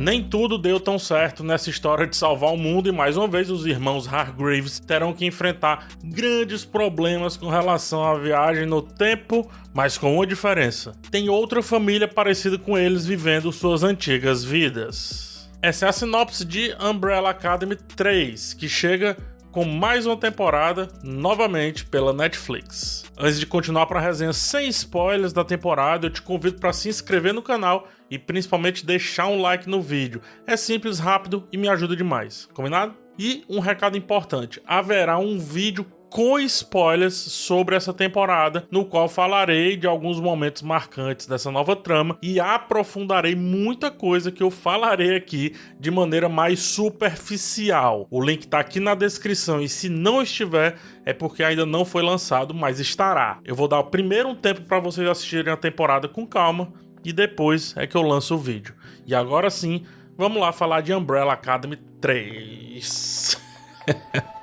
Nem tudo deu tão certo nessa história de salvar o mundo e mais uma vez os irmãos Hargreaves terão que enfrentar grandes problemas com relação à viagem no tempo, mas com uma diferença: tem outra família parecida com eles vivendo suas antigas vidas. Essa é a sinopse de Umbrella Academy 3, que chega com mais uma temporada novamente pela Netflix. Antes de continuar para a resenha sem spoilers da temporada, eu te convido para se inscrever no canal e principalmente deixar um like no vídeo. É simples, rápido e me ajuda demais. Combinado? E um recado importante: haverá um vídeo com spoilers sobre essa temporada, no qual falarei de alguns momentos marcantes dessa nova trama e aprofundarei muita coisa que eu falarei aqui de maneira mais superficial. O link tá aqui na descrição e se não estiver é porque ainda não foi lançado, mas estará. Eu vou dar primeiro um tempo para vocês assistirem a temporada com calma e depois é que eu lanço o vídeo. E agora sim, vamos lá falar de Umbrella Academy 3.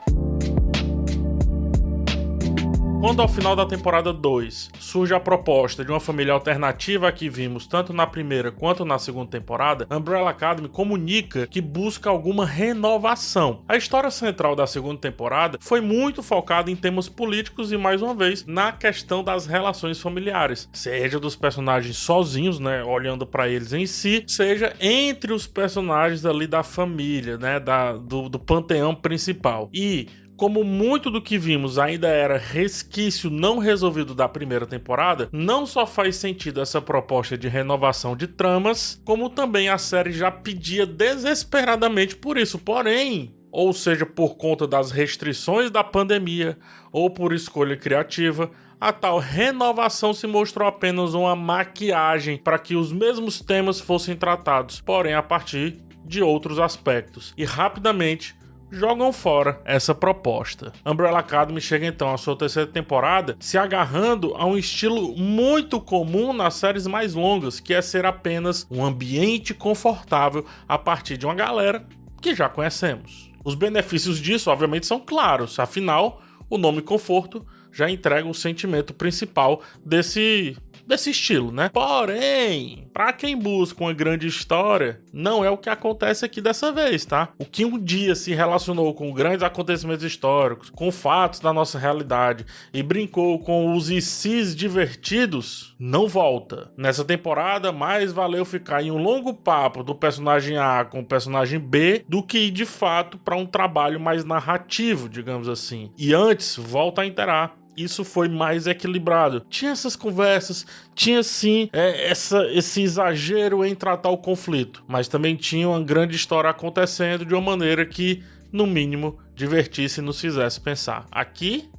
Quando ao final da temporada 2 surge a proposta de uma família alternativa que vimos tanto na primeira quanto na segunda temporada, Umbrella Academy comunica que busca alguma renovação. A história central da segunda temporada foi muito focada em temas políticos e mais uma vez na questão das relações familiares, seja dos personagens sozinhos, né, olhando para eles em si, seja entre os personagens ali da família, né, da, do, do panteão principal. E como muito do que vimos ainda era resquício não resolvido da primeira temporada, não só faz sentido essa proposta de renovação de tramas, como também a série já pedia desesperadamente por isso. Porém, ou seja, por conta das restrições da pandemia ou por escolha criativa, a tal renovação se mostrou apenas uma maquiagem para que os mesmos temas fossem tratados, porém a partir de outros aspectos. E rapidamente jogam fora essa proposta. Umbrella Academy chega então à sua terceira temporada se agarrando a um estilo muito comum nas séries mais longas, que é ser apenas um ambiente confortável a partir de uma galera que já conhecemos. Os benefícios disso, obviamente, são claros, afinal, o nome conforto já entrega o sentimento principal desse desse estilo, né? Porém, para quem busca uma grande história, não é o que acontece aqui dessa vez, tá? O que um dia se relacionou com grandes acontecimentos históricos, com fatos da nossa realidade e brincou com os ICs divertidos, não volta. Nessa temporada, mais valeu ficar em um longo papo do personagem A com o personagem B do que ir de fato para um trabalho mais narrativo, digamos assim. E antes, volta a interar isso foi mais equilibrado. Tinha essas conversas, tinha sim é, essa, esse exagero em tratar o conflito, mas também tinha uma grande história acontecendo de uma maneira que, no mínimo, divertisse e nos fizesse pensar. Aqui,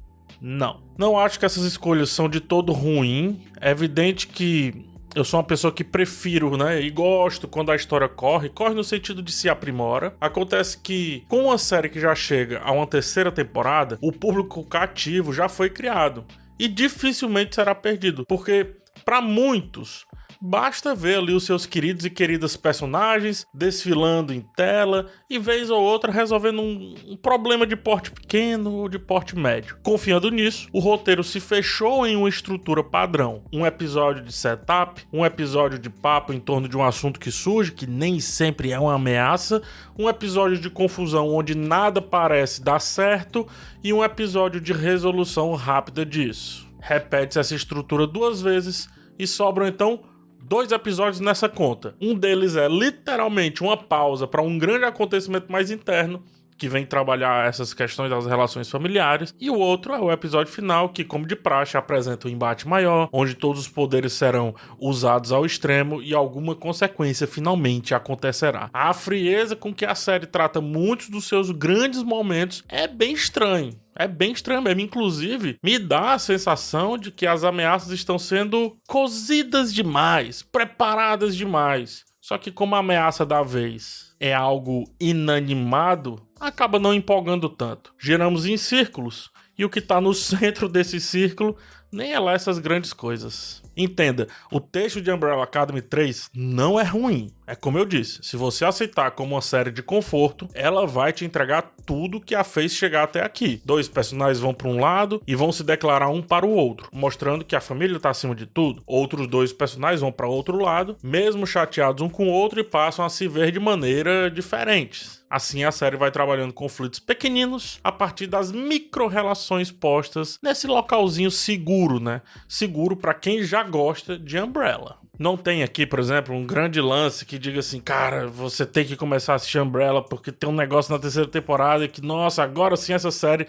não. Não acho que essas escolhas são de todo ruim. É evidente que eu sou uma pessoa que prefiro, né? E gosto quando a história corre, corre no sentido de se aprimora. Acontece que, com uma série que já chega a uma terceira temporada, o público cativo já foi criado. E dificilmente será perdido, porque para muitos Basta ver ali os seus queridos e queridas personagens desfilando em tela e vez ou outra resolvendo um, um problema de porte pequeno ou de porte médio. Confiando nisso, o roteiro se fechou em uma estrutura padrão: um episódio de setup, um episódio de papo em torno de um assunto que surge, que nem sempre é uma ameaça, um episódio de confusão onde nada parece dar certo e um episódio de resolução rápida disso. Repete-se essa estrutura duas vezes e sobram então dois episódios nessa conta. Um deles é literalmente uma pausa para um grande acontecimento mais interno que vem trabalhar essas questões das relações familiares, e o outro é o episódio final, que, como de praxe, apresenta um embate maior, onde todos os poderes serão usados ao extremo e alguma consequência finalmente acontecerá. A frieza com que a série trata muitos dos seus grandes momentos é bem estranho. É bem estranho mesmo. Inclusive, me dá a sensação de que as ameaças estão sendo cozidas demais, preparadas demais. Só que, como a ameaça da vez é algo inanimado, acaba não empolgando tanto. Giramos em círculos e o que está no centro desse círculo nem é lá essas grandes coisas. Entenda, o texto de Umbrella Academy 3 não é ruim. É como eu disse, se você aceitar como uma série de conforto, ela vai te entregar tudo que a fez chegar até aqui. Dois personagens vão para um lado e vão se declarar um para o outro, mostrando que a família está acima de tudo. Outros dois personagens vão para outro lado, mesmo chateados um com o outro e passam a se ver de maneira diferentes. Assim, a série vai trabalhando conflitos pequeninos a partir das micro-relações postas nesse localzinho seguro, né? Seguro para quem já gosta de Umbrella. Não tem aqui, por exemplo, um grande lance que diga assim, cara, você tem que começar a assistir Umbrella porque tem um negócio na terceira temporada que, nossa, agora sim essa série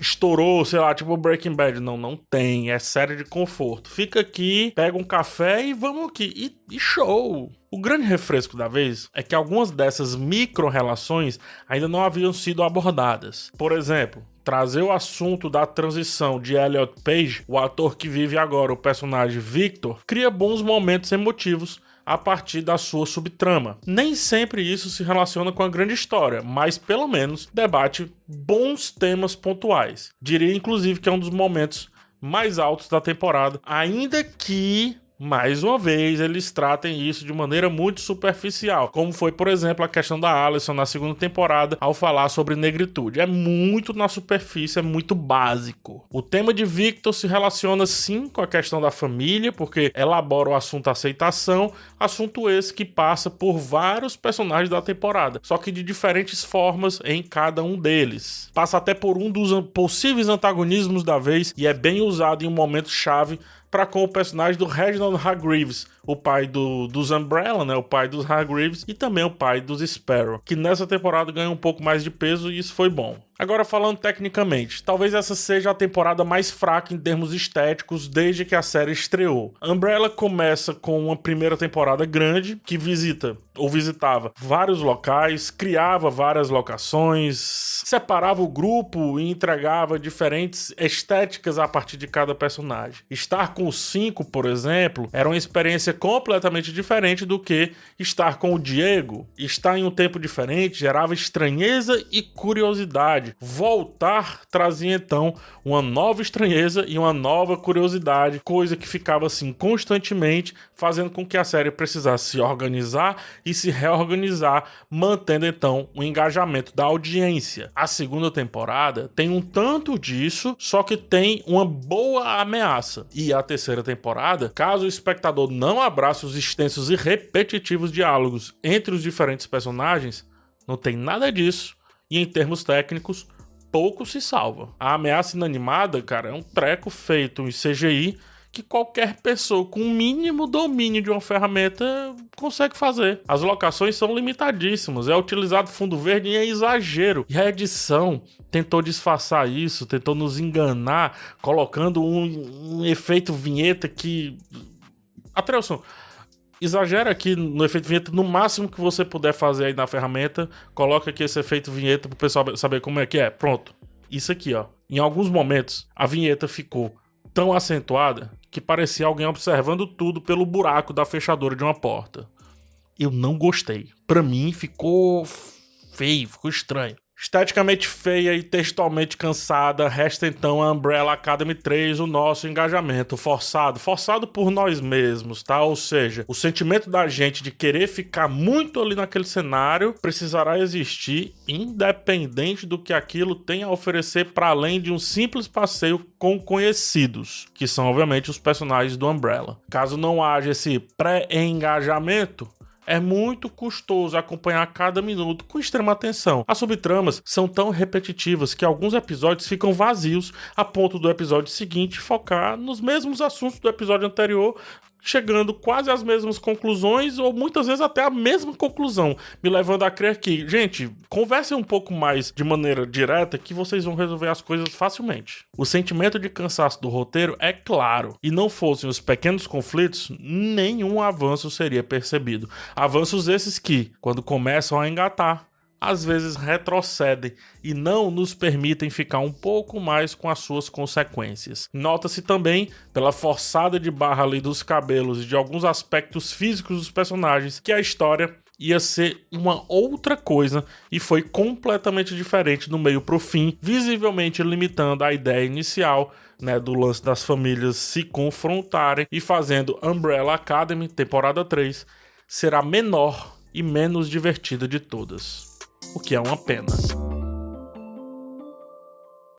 estourou, sei lá, tipo Breaking Bad. Não, não tem. É série de conforto. Fica aqui, pega um café e vamos aqui. E, e show! O grande refresco da vez é que algumas dessas micro-relações ainda não haviam sido abordadas. Por exemplo, trazer o assunto da transição de Elliot Page, o ator que vive agora o personagem Victor, cria bons momentos emotivos a partir da sua subtrama. Nem sempre isso se relaciona com a grande história, mas pelo menos debate bons temas pontuais. Diria inclusive que é um dos momentos mais altos da temporada, ainda que mais uma vez, eles tratem isso de maneira muito superficial, como foi, por exemplo, a questão da Alison na segunda temporada ao falar sobre negritude. É muito na superfície, é muito básico. O tema de Victor se relaciona sim com a questão da família, porque elabora o assunto aceitação, assunto esse que passa por vários personagens da temporada, só que de diferentes formas em cada um deles. Passa até por um dos possíveis antagonismos da vez e é bem usado em um momento chave para com o personagem do Reginald Hargreaves, o pai do, dos Umbrella, né? O pai dos Hargreaves e também o pai dos Sparrow, que nessa temporada ganhou um pouco mais de peso e isso foi bom. Agora falando tecnicamente, talvez essa seja a temporada mais fraca em termos estéticos desde que a série estreou. Umbrella começa com uma primeira temporada grande que visita ou visitava vários locais, criava várias locações, separava o grupo e entregava diferentes estéticas a partir de cada personagem. Estar com os cinco, por exemplo, era uma experiência completamente diferente do que estar com o Diego. Estar em um tempo diferente gerava estranheza e curiosidade. Voltar trazia então uma nova estranheza e uma nova curiosidade, coisa que ficava assim constantemente, fazendo com que a série precisasse se organizar e se reorganizar, mantendo então o engajamento da audiência. A segunda temporada tem um tanto disso, só que tem uma boa ameaça. E a terceira temporada, caso o espectador não abraça os extensos e repetitivos diálogos entre os diferentes personagens, não tem nada disso e em termos técnicos pouco se salva. A ameaça inanimada, cara, é um treco feito em CGI que qualquer pessoa com o mínimo domínio de uma ferramenta consegue fazer. As locações são limitadíssimas, é utilizado fundo verde e é exagero. E a edição tentou disfarçar isso, tentou nos enganar, colocando um, um efeito vinheta que. Atrelson, exagera aqui no efeito vinheta no máximo que você puder fazer aí na ferramenta. Coloca aqui esse efeito vinheta pro pessoal saber como é que é. Pronto. Isso aqui, ó. Em alguns momentos, a vinheta ficou tão acentuada que parecia alguém observando tudo pelo buraco da fechadura de uma porta. Eu não gostei. Para mim ficou feio, ficou estranho. Esteticamente feia e textualmente cansada, resta então a Umbrella Academy 3 o nosso engajamento forçado, forçado por nós mesmos, tá? Ou seja, o sentimento da gente de querer ficar muito ali naquele cenário precisará existir, independente do que aquilo tem a oferecer para além de um simples passeio com conhecidos, que são obviamente os personagens do Umbrella. Caso não haja esse pré-engajamento, é muito custoso acompanhar cada minuto com extrema atenção. As subtramas são tão repetitivas que alguns episódios ficam vazios a ponto do episódio seguinte focar nos mesmos assuntos do episódio anterior, chegando quase às mesmas conclusões ou muitas vezes até a mesma conclusão, me levando a crer que, gente, conversem um pouco mais de maneira direta que vocês vão resolver as coisas facilmente. O sentimento de cansaço do roteiro é claro, e não fossem os pequenos conflitos, nenhum avanço seria percebido. Avanços esses que, quando começam a engatar, às vezes retrocedem e não nos permitem ficar um pouco mais com as suas consequências. Nota-se também, pela forçada de barra ali dos cabelos e de alguns aspectos físicos dos personagens, que a história ia ser uma outra coisa e foi completamente diferente do meio pro fim, visivelmente limitando a ideia inicial né, do lance das famílias se confrontarem e fazendo Umbrella Academy, temporada 3, ser a menor e menos divertida de todas. O que é uma pena.